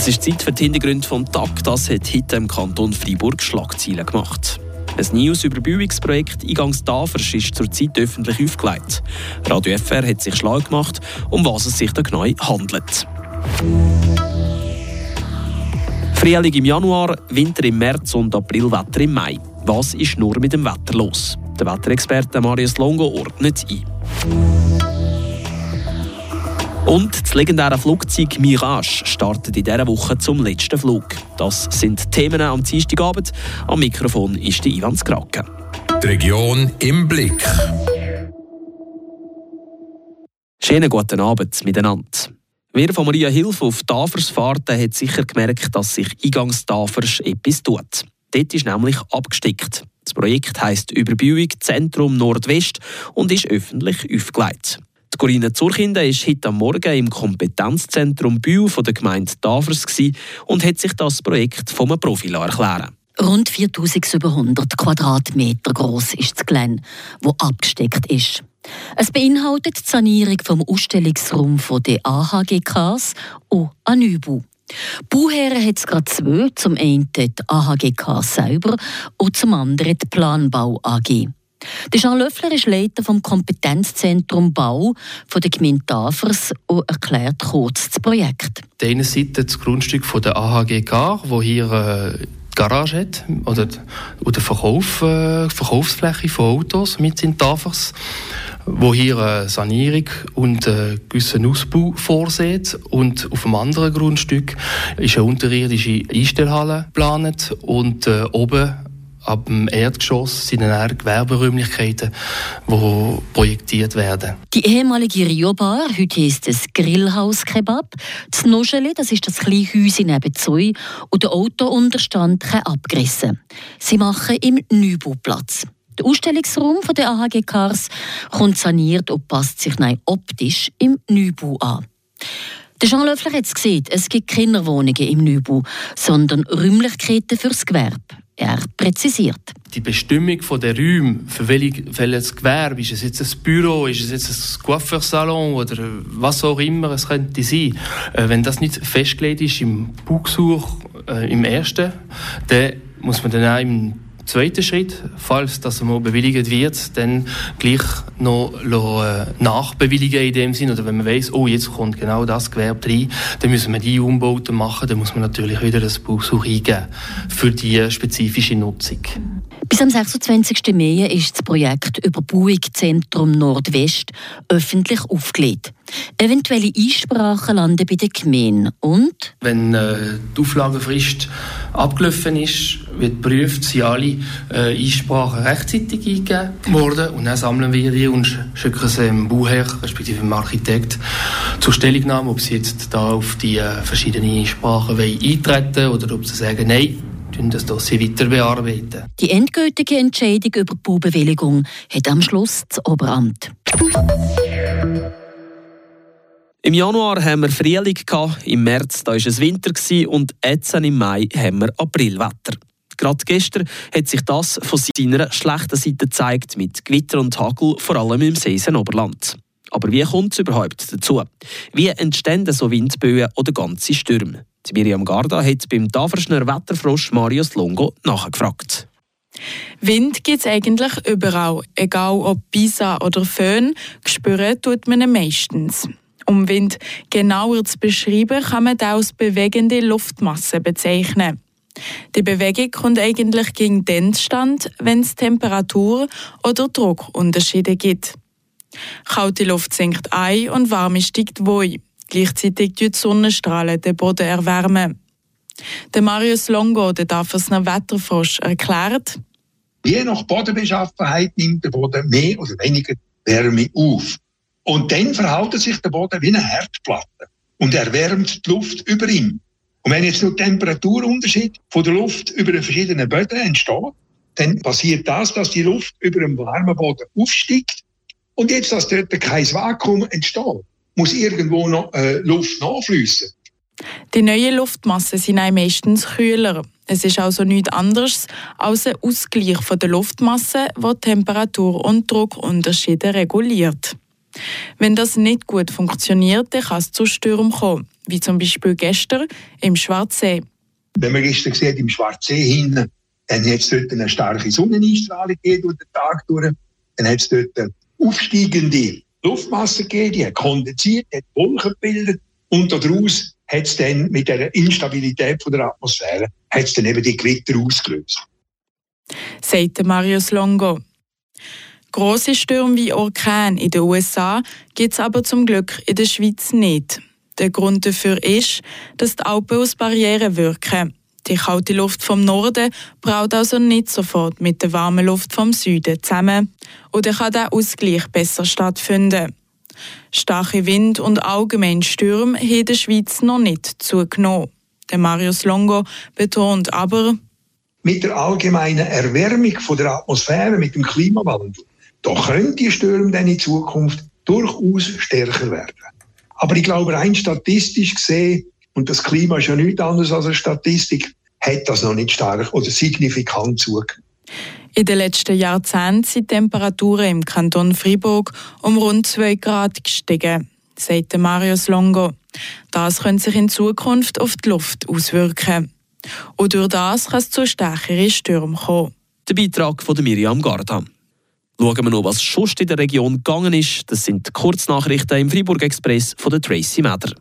Es ist Zeit für die Hintergründe vom Tag. Das hat heute im Kanton Freiburg Schlagzeilen gemacht. Ein neues Überbauungsprojekt Eingangs Tafers ist zurzeit öffentlich aufgelegt. Radio FR hat sich schlau gemacht, um was es sich da genau handelt. Frühling im Januar, Winter im März und Aprilwetter im Mai. Was ist nur mit dem Wetter los? Der Wetterexperte Marius Longo ordnet ein. Und das legendäre Flugzeug Mirage startet in dieser Woche zum letzten Flug. Das sind Themen am Dienstagabend. Am Mikrofon ist die Ivan Skrake. Die Region im Blick. Schönen guten Abend miteinander. Wer von Maria Hilfe auf Tafers fährt, hat sicher gemerkt, dass sich eingangs Tafers etwas tut. Dort ist nämlich abgestickt. Das Projekt heisst Überbauung Zentrum Nordwest und ist öffentlich aufgelegt. Corinna Zurkinde war heute am Morgen im Kompetenzzentrum Bühl von der Gemeinde Tafers und hat sich das Projekt vom Profi erklären Rund 4700 Quadratmeter groß ist das Gelände, wo abgesteckt ist. Es beinhaltet die Sanierung vom Ausstellungsraum der AHGKs und Anübu. Bauherren hat es gerade zwei, zum einen die AHGK selber und zum anderen die Planbau AG. Der Jean Löffler ist Leiter vom Kompetenzzentrum Bau von der Gemeinde Tafers und erklärt kurz das Projekt. Die eine Seite das Grundstück von der AHGK, wo hier äh, Garage hat oder, oder Verkauf, äh, Verkaufsfläche von Autos mit in Tafers wo hier eine Sanierung und einen gewissen Ausbau vorsieht. Und auf dem anderen Grundstück ist eine unterirdische Einstellhalle geplant und äh, oben ab dem Erdgeschoss sind dann Gewerberäumlichkeiten, die projektiert werden. Die ehemalige Rio-Bar, heute heisst es Grillhaus Kebab. Das Nuscheli, das ist das kleine Häuschen nebenzu und der Autounterstand kann abgerissen. Sie machen im Neubauplatz. Der Ausstellungsraum der AHG-Cars kommt saniert und passt sich nein optisch im Neubau an. Der Jean Löffler hat es gesehen, es gibt keine Wohnungen im Neubau, sondern Räumlichkeiten fürs Gewerbe. Er präzisiert. Die Bestimmung der Räume, für welches Gewerbe, ist es jetzt ein Büro, ist es jetzt ein Coiffeursalon oder was auch immer es könnte sein, äh, wenn das nicht festgelegt ist im Baugesuch, äh, im ersten, dann muss man dann auch im zweiter Schritt, falls das mal bewilligt wird, dann gleich noch äh, nachbewilligen in dem Sinn. Oder wenn man weiß, oh, jetzt kommt genau das Gewerbe rein, dann müssen wir die Umbauten machen, dann muss man natürlich wieder das Bausuch eingeben für die spezifische Nutzung. Bis am 26. Mai ist das Projekt Überbauungszentrum Nordwest öffentlich aufgelegt. Eventuelle Einsprachen landen bei der Gemeinde. Und? Wenn äh, die Auflagenfrist abgelaufen ist, wird geprüft, sind alle äh, Einsprachen rechtzeitig eingegeben worden. Und dann sammeln wir die und schicken sie dem Bauherr, respektive dem Architekt, zur Stellungnahme, ob sie jetzt da auf die äh, verschiedenen Einsprachen eintreten wollen oder ob sie sagen, nein, das Dossier weiter bearbeiten. Die endgültige Entscheidung über die Baubewilligung hat am Schluss das Oberamt. Im Januar haben wir Frühling, im März war es Winter und jetzt im Mai haben wir Aprilwetter. Gerade gestern hat sich das von seiner schlechten Seite gezeigt, mit Gewitter und Hagel, vor allem im Seisenoberland. Aber wie kommt es überhaupt dazu? Wie entstehen so Windböen oder ganze Stürme? Die Miriam Garda hat beim Taferschner Wetterfrosch Marius Longo nachgefragt. Wind gibt es eigentlich überall, egal ob Pisa oder Föhn, spüren tut man ihn meistens. Um Wind genauer zu beschreiben, kann man das als bewegende Luftmasse bezeichnen. Die Bewegung kommt eigentlich gegen den Stand, wenn es Temperatur- oder Druckunterschiede gibt. Kalte Luft sinkt ein und warme steigt wohl. Gleichzeitig die Sonnenstrahlen den Boden erwärmen. Der Marius Longo, der Dafersner Wetterfrosch, erklärt, Je nach Bodenbeschaffenheit nimmt der Boden mehr oder weniger Wärme auf. Und dann verhält sich der Boden wie eine Herdplatte und erwärmt die Luft über ihm. Und wenn jetzt nur Temperaturunterschied von der Luft über den verschiedenen Böden entsteht, dann passiert das, dass die Luft über dem warmen Boden aufsteigt und jetzt, dass dort kein Vakuum entsteht, muss irgendwo noch äh, Luft nachfließen. Die neuen Luftmassen sind meistens kühler. Es ist also nichts anderes als ein Ausgleich von der Luftmasse, der Temperatur- und Druckunterschiede reguliert. Wenn das nicht gut funktioniert, dann kann es zu Stürmen kommen, wie zum Beispiel gestern im Schwarzsee. Wenn man gestern sieht, im Schwarzsee hinten, dann hat es dort eine starke Sonneneinstrahlung durch den Tag durch. Dann hat es dort aufsteigende Luftmasse gegeben, die hat kondensiert, hat Wolken gebildet und daraus hat es dann mit der Instabilität von der Atmosphäre hat es dann eben die Gewitter ausgelöst. Sagt Marius Longo. Grosse Stürme wie Orkan in den USA gibt es aber zum Glück in der Schweiz nicht. Der Grund dafür ist, dass die Alpen als Barriere wirken. Die kalte Luft vom Norden braut also nicht sofort mit der warmen Luft vom Süden zusammen. Oder kann der Ausgleich besser stattfinden. Starke Wind und allgemein Stürme haben in der Schweiz noch nicht zugenommen. Der Marius Longo betont aber, mit der allgemeinen Erwärmung der Atmosphäre, mit dem Klimawandel, da können die Stürme dann in Zukunft durchaus stärker werden. Aber ich glaube, rein statistisch gesehen, und das Klima ist ja nichts anderes als eine Statistik, hat das noch nicht stark oder signifikant zugenommen. In den letzten Jahrzehnten sind die Temperaturen im Kanton Fribourg um rund 2 Grad gestiegen, sagt Marius Longo. Das könnte sich in Zukunft auf die Luft auswirken. Und durch das kann es zu stärkeren Stürmen kommen. Der Beitrag von Miriam Garda. Schauen wir noch, was schon in der Region gegangen ist. Das sind die Kurznachrichten im Fribourg Express von der Tracy Meder.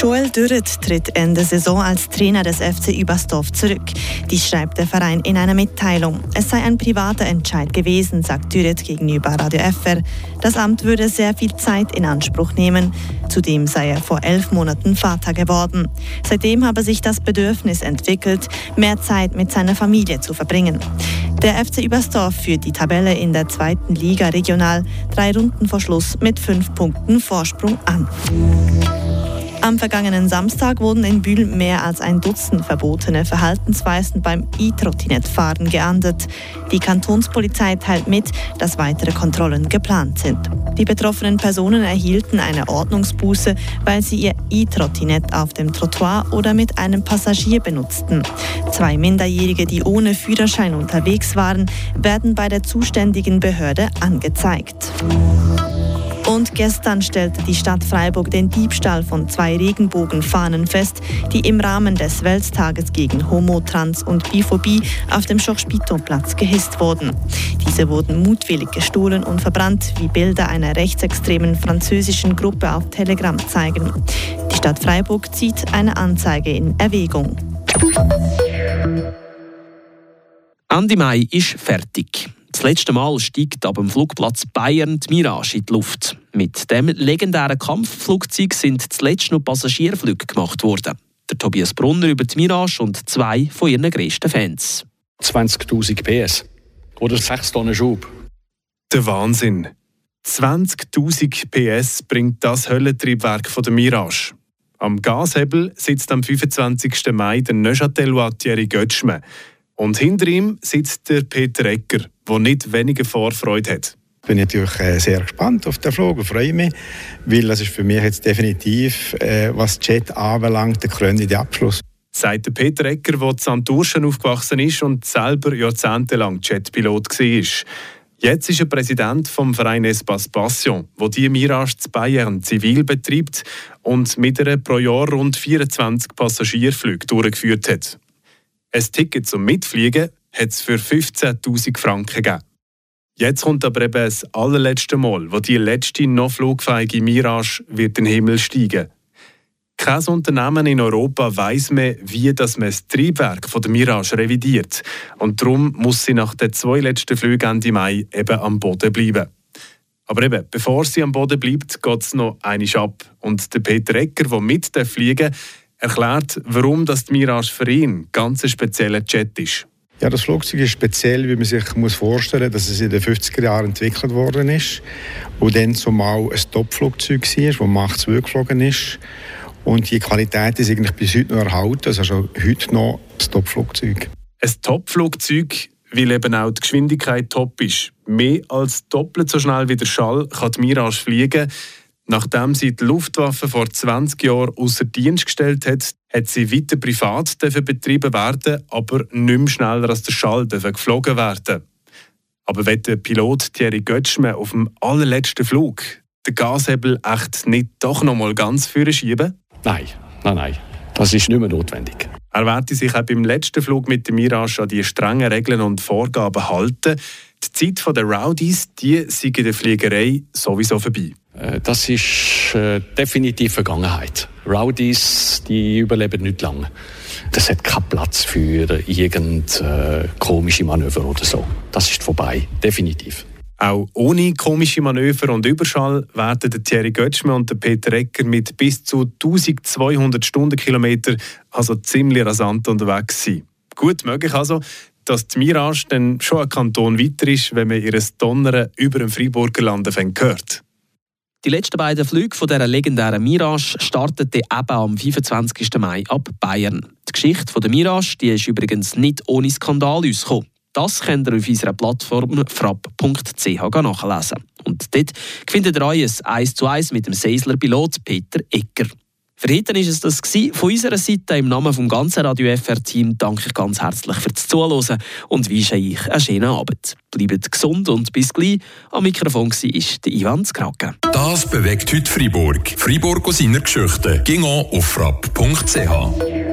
Joel Dürret tritt Ende Saison als Trainer des FC Übersdorf zurück. Dies schreibt der Verein in einer Mitteilung. Es sei ein privater Entscheid gewesen, sagt Dürret gegenüber Radio FR. Das Amt würde sehr viel Zeit in Anspruch nehmen. Zudem sei er vor elf Monaten Vater geworden. Seitdem habe sich das Bedürfnis entwickelt, mehr Zeit mit seiner Familie zu verbringen. Der FC Übersdorf führt die Tabelle in der zweiten Liga regional drei Runden vor Schluss mit fünf Punkten Vorsprung an. Am vergangenen Samstag wurden in Bühl mehr als ein Dutzend verbotene Verhaltensweisen beim E-Trottinett-Fahren geahndet. Die Kantonspolizei teilt mit, dass weitere Kontrollen geplant sind. Die betroffenen Personen erhielten eine Ordnungsbuße, weil sie ihr E-Trottinett auf dem Trottoir oder mit einem Passagier benutzten. Zwei Minderjährige, die ohne Führerschein unterwegs waren, werden bei der zuständigen Behörde angezeigt. Und gestern stellte die Stadt Freiburg den Diebstahl von zwei Regenbogenfahnen fest, die im Rahmen des Welttages gegen Homo, Trans und Biphobie auf dem Schoch-Spito-Platz gehisst wurden. Diese wurden mutwillig gestohlen und verbrannt, wie Bilder einer rechtsextremen französischen Gruppe auf Telegram zeigen. Die Stadt Freiburg zieht eine Anzeige in Erwägung. Ende Mai ist fertig. Das letzte Mal steigt ab dem Flugplatz Bayern die Mirage in die Luft. Mit dem legendären Kampfflugzeug sind zuletzt noch Passagierflüge gemacht worden. Der Tobias Brunner über die Mirage und zwei von ihren grössten Fans. 20.000 PS oder 6 Tonnen Schub. Der Wahnsinn. 20.000 PS bringt das Höllentriebwerk von der Mirage. Am Gashebel sitzt am 25. Mai der Neuchâtelois Thierry Götschme. Und hinter ihm sitzt der Peter Ecker, der nicht weniger Vorfreude hat. Ich bin natürlich äh, sehr gespannt auf den Flug und freue mich, weil das ist für mich jetzt definitiv, äh, was Jet anbelangt, der krönende Abschluss. Sagt der Peter Ecker, der in Santurschen aufgewachsen ist und selber jahrzehntelang Jetpilot war. Jetzt ist er Präsident vom Verein Espace Passion, wo die Mirage zu Bayern zivil betreibt und mit einer pro Jahr rund 24 Passagierflüge durchgeführt hat. Ein Ticket zum Mitfliegen hat es für 15.000 Franken gegeben. Jetzt kommt aber eben das allerletzte Mal, wo die letzte noch flugfähige Mirage wird in den Himmel steigen. Kein Unternehmen in Europa weiß mehr, wie das man das Triebwerk von der Mirage revidiert. Und darum muss sie nach den zwei letzten Flügen Ende Mai eben am Boden bleiben. Aber eben, bevor sie am Boden bleibt, geht es noch eine ab. Und der Peter Ecker, der mit fliegen erklärt, warum das die Mirage für ihn ganz ein spezieller Jet ist. Ja, das Flugzeug ist speziell, wie man sich muss vorstellen muss, dass es in den 50er Jahren entwickelt worden ist und dann zumal ein Top-Flugzeug war, das Mach 2 geflogen ist. Und die Qualität ist eigentlich bis heute noch erhalten, also heute noch ein Top-Flugzeug. Ein Top-Flugzeug, weil eben auch die Geschwindigkeit top ist. Mehr als doppelt so schnell wie der Schall kann die Mirage fliegen. Nachdem sie die Luftwaffe vor 20 Jahren außer Dienst gestellt hat, hat sie weiter privat betrieben werden, aber nicht mehr schneller als der Schall geflogen werden. Aber wenn der Pilot Thierry Götschme auf dem allerletzten Flug den Gashebel echt nicht doch noch mal ganz führen schieben? Nein, nein, nein. Das ist nicht mehr notwendig. Er werde sich auch beim letzten Flug mit dem Mirage an die strengen Regeln und Vorgaben halten. Die Zeit der Rowdies, die sind in der Fliegerei sowieso vorbei. Äh, das ist äh, definitiv Vergangenheit. Rowdies, die überleben nicht lange. Das hat keinen Platz für irgendeine äh, komische Manöver oder so. Das ist vorbei, definitiv. Auch ohne komische Manöver und Überschall werden Thierry Götschmann und Peter Ecker mit bis zu 1200 Stundenkilometer also ziemlich rasant unterwegs sein. Gut möglich also, dass die Mirage dann schon ein Kanton weiter ist, wenn man ihr Donnern über dem Freiburger Landen hört. Die letzten beiden Flüge von dieser legendären Mirage starteten eben am 25. Mai ab Bayern. Die Geschichte der Mirage die ist übrigens nicht ohne Skandal ausgekommen. Das könnt ihr auf unserer Plattform frapp.ch nachlesen. Und dort findet ihr euch ein 1 zu 1 mit dem Seisler Pilot Peter Ecker. Für heute war es das von unserer Seite. Im Namen des ganzen Radio FR-Team danke ich ganz herzlich fürs Zuhören und wünsche euch einen schönen Abend. Bleibt gesund und bis gleich. Am Mikrofon war der Ivan Skrake. Das bewegt heute Freiburg. Freiburg aus seiner Geschichte. Ging auf frapp.ch.